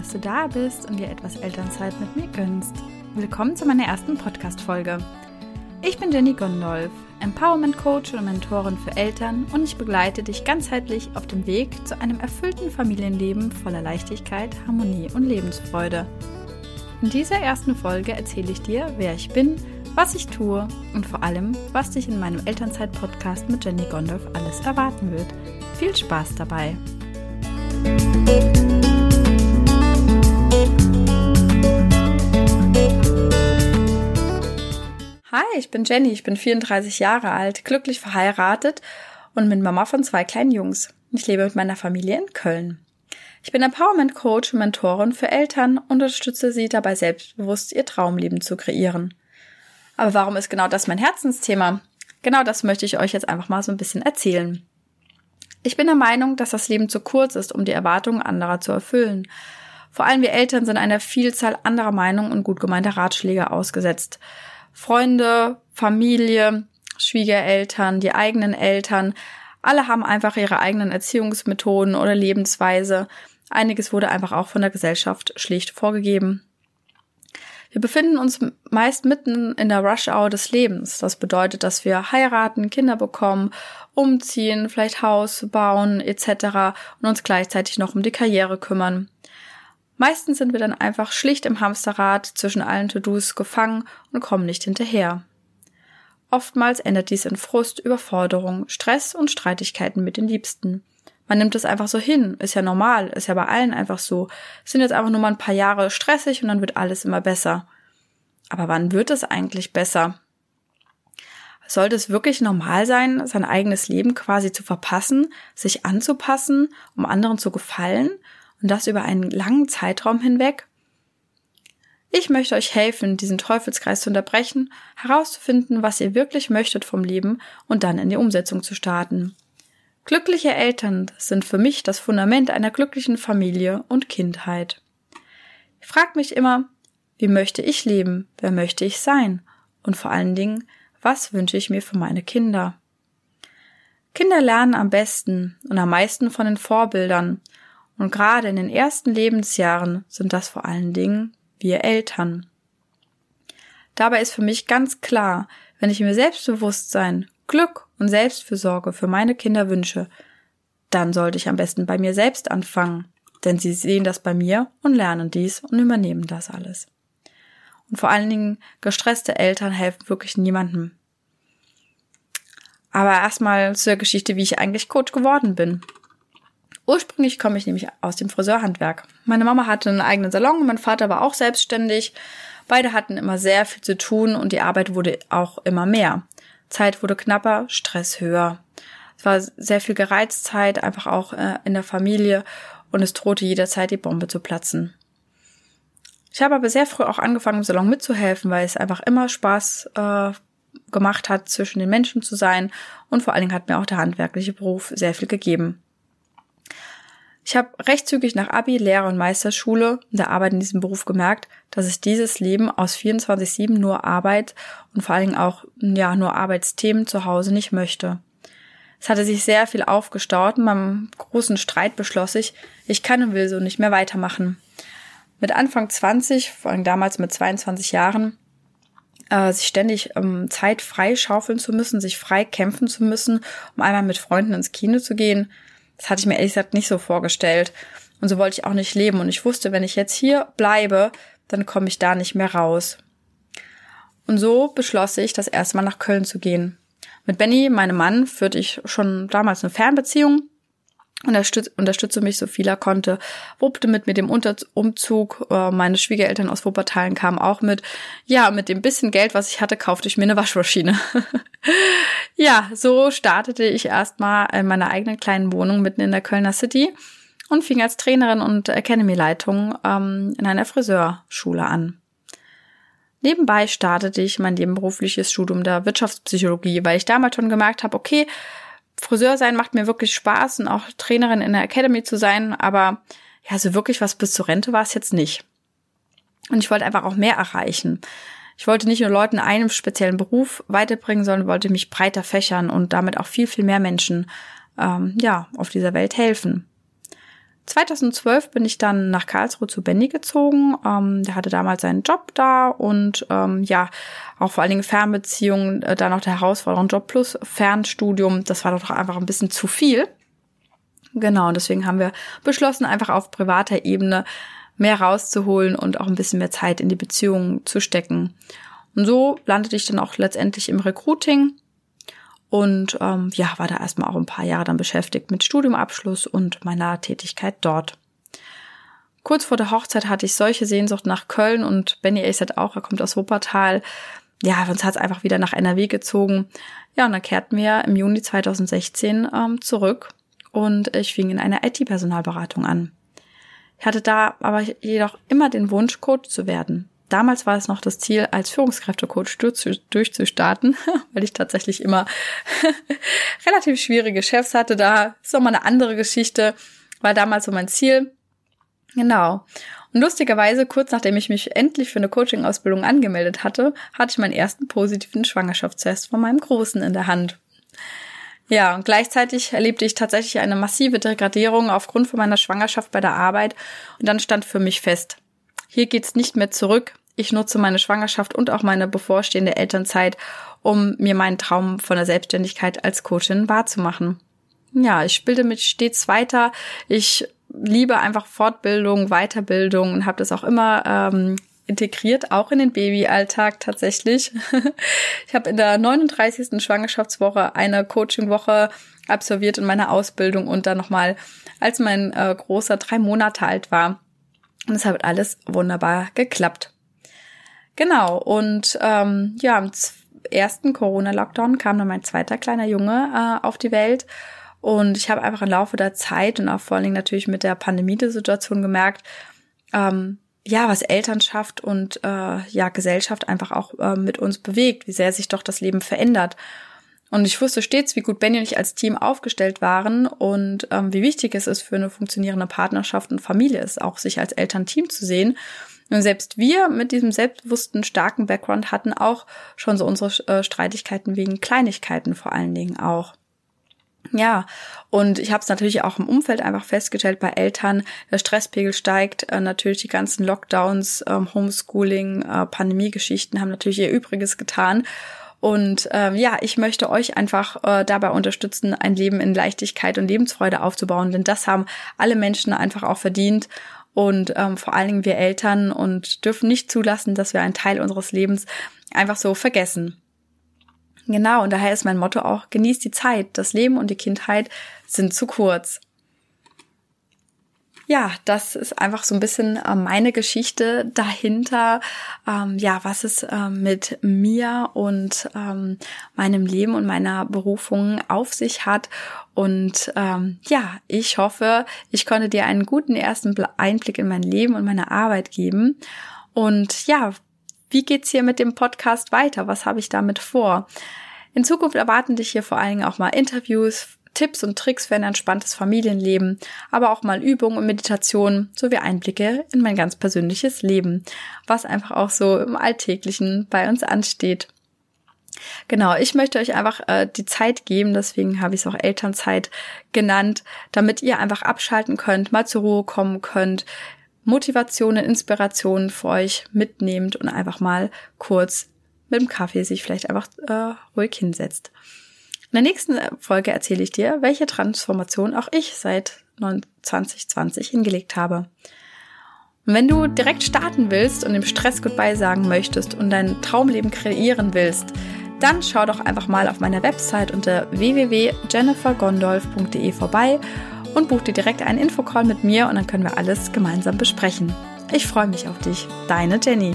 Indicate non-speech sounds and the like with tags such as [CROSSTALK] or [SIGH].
dass du da bist und dir etwas Elternzeit mit mir gönnst. Willkommen zu meiner ersten Podcast-Folge. Ich bin Jenny Gondolf, Empowerment Coach und Mentorin für Eltern und ich begleite dich ganzheitlich auf dem Weg zu einem erfüllten Familienleben voller Leichtigkeit, Harmonie und Lebensfreude. In dieser ersten Folge erzähle ich dir, wer ich bin, was ich tue und vor allem, was dich in meinem Elternzeit-Podcast mit Jenny Gondolf alles erwarten wird. Viel Spaß dabei! Hi, ich bin Jenny, ich bin 34 Jahre alt, glücklich verheiratet und bin Mama von zwei kleinen Jungs. Ich lebe mit meiner Familie in Köln. Ich bin Empowerment Coach und Mentorin für Eltern und unterstütze sie dabei selbstbewusst ihr Traumleben zu kreieren. Aber warum ist genau das mein Herzensthema? Genau das möchte ich euch jetzt einfach mal so ein bisschen erzählen. Ich bin der Meinung, dass das Leben zu kurz ist, um die Erwartungen anderer zu erfüllen. Vor allem wir Eltern sind einer Vielzahl anderer Meinungen und gut gemeinter Ratschläge ausgesetzt. Freunde, Familie, Schwiegereltern, die eigenen Eltern, alle haben einfach ihre eigenen Erziehungsmethoden oder Lebensweise. Einiges wurde einfach auch von der Gesellschaft schlicht vorgegeben. Wir befinden uns meist mitten in der Rush-Hour des Lebens. Das bedeutet, dass wir heiraten, Kinder bekommen, umziehen, vielleicht Haus bauen etc. und uns gleichzeitig noch um die Karriere kümmern. Meistens sind wir dann einfach schlicht im Hamsterrad zwischen allen To-Dos gefangen und kommen nicht hinterher. Oftmals endet dies in Frust, Überforderung, Stress und Streitigkeiten mit den Liebsten. Man nimmt es einfach so hin, ist ja normal, ist ja bei allen einfach so. Es sind jetzt einfach nur mal ein paar Jahre stressig und dann wird alles immer besser. Aber wann wird es eigentlich besser? Sollte es wirklich normal sein, sein eigenes Leben quasi zu verpassen, sich anzupassen, um anderen zu gefallen und das über einen langen Zeitraum hinweg? Ich möchte euch helfen, diesen Teufelskreis zu unterbrechen, herauszufinden, was ihr wirklich möchtet vom Leben und dann in die Umsetzung zu starten. Glückliche Eltern sind für mich das Fundament einer glücklichen Familie und Kindheit. Ich frage mich immer, wie möchte ich leben? Wer möchte ich sein? Und vor allen Dingen, was wünsche ich mir für meine Kinder? Kinder lernen am besten und am meisten von den Vorbildern und gerade in den ersten Lebensjahren sind das vor allen Dingen wir Eltern. Dabei ist für mich ganz klar, wenn ich mir Selbstbewusstsein, Glück und Selbstfürsorge für meine Kinder wünsche, dann sollte ich am besten bei mir selbst anfangen, denn sie sehen das bei mir und lernen dies und übernehmen das alles. Und vor allen Dingen gestresste Eltern helfen wirklich niemandem. Aber erstmal zur Geschichte, wie ich eigentlich Coach geworden bin. Ursprünglich komme ich nämlich aus dem Friseurhandwerk. Meine Mama hatte einen eigenen Salon mein Vater war auch selbstständig. Beide hatten immer sehr viel zu tun und die Arbeit wurde auch immer mehr. Zeit wurde knapper, Stress höher. Es war sehr viel Gereiztheit, einfach auch äh, in der Familie und es drohte jederzeit die Bombe zu platzen. Ich habe aber sehr früh auch angefangen, im Salon mitzuhelfen, weil es einfach immer Spaß äh, gemacht hat, zwischen den Menschen zu sein und vor allen Dingen hat mir auch der handwerkliche Beruf sehr viel gegeben. Ich habe recht zügig nach Abi, Lehre und Meisterschule und der Arbeit in diesem Beruf gemerkt, dass ich dieses Leben aus 24-7 nur Arbeit und vor allen Dingen auch, ja, nur Arbeitsthemen zu Hause nicht möchte. Es hatte sich sehr viel aufgestaut und beim großen Streit beschloss ich, ich kann und will so nicht mehr weitermachen. Mit Anfang 20, vor allem damals mit 22 Jahren, äh, sich ständig ähm, Zeit frei schaufeln zu müssen, sich frei kämpfen zu müssen, um einmal mit Freunden ins Kino zu gehen, das hatte ich mir ehrlich gesagt nicht so vorgestellt. Und so wollte ich auch nicht leben. Und ich wusste, wenn ich jetzt hier bleibe, dann komme ich da nicht mehr raus. Und so beschloss ich, das erste Mal nach Köln zu gehen. Mit Benny, meinem Mann, führte ich schon damals eine Fernbeziehung unterstütz, unterstützte mich so viel er konnte, wuppte mit mit dem Unter Umzug, äh, meine Schwiegereltern aus Wuppertalen kamen auch mit. Ja, mit dem bisschen Geld, was ich hatte, kaufte ich mir eine Waschmaschine. [LAUGHS] ja, so startete ich erstmal in meiner eigenen kleinen Wohnung mitten in der Kölner City und fing als Trainerin und Academy-Leitung ähm, in einer Friseurschule an. Nebenbei startete ich mein nebenberufliches Studium der Wirtschaftspsychologie, weil ich damals schon gemerkt habe, okay, Friseur sein macht mir wirklich Spaß und auch Trainerin in der Academy zu sein, aber ja, so wirklich was bis zur Rente war es jetzt nicht. Und ich wollte einfach auch mehr erreichen. Ich wollte nicht nur Leuten einen speziellen Beruf weiterbringen, sondern wollte mich breiter fächern und damit auch viel, viel mehr Menschen ähm, ja, auf dieser Welt helfen. 2012 bin ich dann nach Karlsruhe zu Benny gezogen. Ähm, der hatte damals seinen Job da und ähm, ja, auch vor allen Dingen Fernbeziehungen, äh, dann noch der Herausforderung Job plus Fernstudium. Das war doch einfach ein bisschen zu viel. Genau, und deswegen haben wir beschlossen, einfach auf privater Ebene mehr rauszuholen und auch ein bisschen mehr Zeit in die Beziehung zu stecken. Und so landete ich dann auch letztendlich im Recruiting und ähm, ja, war da erstmal auch ein paar Jahre dann beschäftigt mit Studiumabschluss und meiner Tätigkeit dort. Kurz vor der Hochzeit hatte ich solche Sehnsucht nach Köln und Benny Ace hat auch, er kommt aus Wuppertal. Ja, uns hat es einfach wieder nach NRW gezogen. Ja, und dann kehrten wir im Juni 2016 ähm, zurück und ich fing in einer IT-Personalberatung an. Ich hatte da aber jedoch immer den Wunsch, Coach zu werden. Damals war es noch das Ziel, als Führungskräftecoach durchzustarten, [LAUGHS] weil ich tatsächlich immer [LAUGHS] relativ schwierige Chefs hatte. Da ist nochmal eine andere Geschichte, war damals so mein Ziel. Genau. Und lustigerweise, kurz nachdem ich mich endlich für eine Coaching-Ausbildung angemeldet hatte, hatte ich meinen ersten positiven Schwangerschaftstest von meinem Großen in der Hand. Ja, und gleichzeitig erlebte ich tatsächlich eine massive Degradierung aufgrund von meiner Schwangerschaft bei der Arbeit und dann stand für mich fest, hier geht's nicht mehr zurück, ich nutze meine Schwangerschaft und auch meine bevorstehende Elternzeit, um mir meinen Traum von der Selbstständigkeit als Coachin wahrzumachen. Ja, ich bilde mich stets weiter. Ich liebe einfach Fortbildung, Weiterbildung und habe das auch immer ähm, integriert, auch in den Babyalltag tatsächlich. [LAUGHS] ich habe in der 39. Schwangerschaftswoche eine Coachingwoche absolviert in meiner Ausbildung und dann nochmal, als mein äh, großer drei Monate alt war. Und es hat alles wunderbar geklappt. Genau, und ähm, ja, im ersten Corona-Lockdown kam dann mein zweiter kleiner Junge äh, auf die Welt. Und ich habe einfach im Laufe der Zeit und auch vor allen Dingen natürlich mit der Pandemie-Situation gemerkt, ähm, ja, was Elternschaft und äh, ja Gesellschaft einfach auch äh, mit uns bewegt, wie sehr sich doch das Leben verändert. Und ich wusste stets, wie gut Benny und ich als Team aufgestellt waren und ähm, wie wichtig es ist für eine funktionierende Partnerschaft und Familie ist, auch sich als Elternteam zu sehen. Und selbst wir mit diesem selbstbewussten, starken Background hatten auch schon so unsere äh, Streitigkeiten wegen Kleinigkeiten vor allen Dingen auch. Ja, und ich habe es natürlich auch im Umfeld einfach festgestellt bei Eltern, der Stresspegel steigt, äh, natürlich die ganzen Lockdowns, ähm, Homeschooling, äh, Pandemiegeschichten haben natürlich ihr Übriges getan. Und ähm, ja, ich möchte euch einfach äh, dabei unterstützen, ein Leben in Leichtigkeit und Lebensfreude aufzubauen, denn das haben alle Menschen einfach auch verdient und ähm, vor allen Dingen wir Eltern und dürfen nicht zulassen, dass wir einen Teil unseres Lebens einfach so vergessen. Genau, und daher ist mein Motto auch, genießt die Zeit. Das Leben und die Kindheit sind zu kurz ja, das ist einfach so ein bisschen äh, meine Geschichte dahinter. Ähm, ja, was es äh, mit mir und ähm, meinem Leben und meiner Berufung auf sich hat. Und ähm, ja, ich hoffe, ich konnte dir einen guten ersten Einblick in mein Leben und meine Arbeit geben. Und ja, wie geht's hier mit dem Podcast weiter? Was habe ich damit vor? In Zukunft erwarten dich hier vor allen Dingen auch mal Interviews Tipps und Tricks für ein entspanntes Familienleben, aber auch mal Übungen und Meditationen sowie Einblicke in mein ganz persönliches Leben, was einfach auch so im Alltäglichen bei uns ansteht. Genau, ich möchte euch einfach äh, die Zeit geben, deswegen habe ich es auch Elternzeit genannt, damit ihr einfach abschalten könnt, mal zur Ruhe kommen könnt, Motivationen, Inspirationen für euch mitnehmt und einfach mal kurz mit dem Kaffee sich vielleicht einfach äh, ruhig hinsetzt. In der nächsten Folge erzähle ich dir, welche Transformation auch ich seit 2020 hingelegt habe. Und wenn du direkt starten willst und dem Stress Goodbye sagen möchtest und dein Traumleben kreieren willst, dann schau doch einfach mal auf meiner Website unter www.jennifergondolf.de vorbei und buch dir direkt einen Infocall mit mir und dann können wir alles gemeinsam besprechen. Ich freue mich auf dich. Deine Jenny.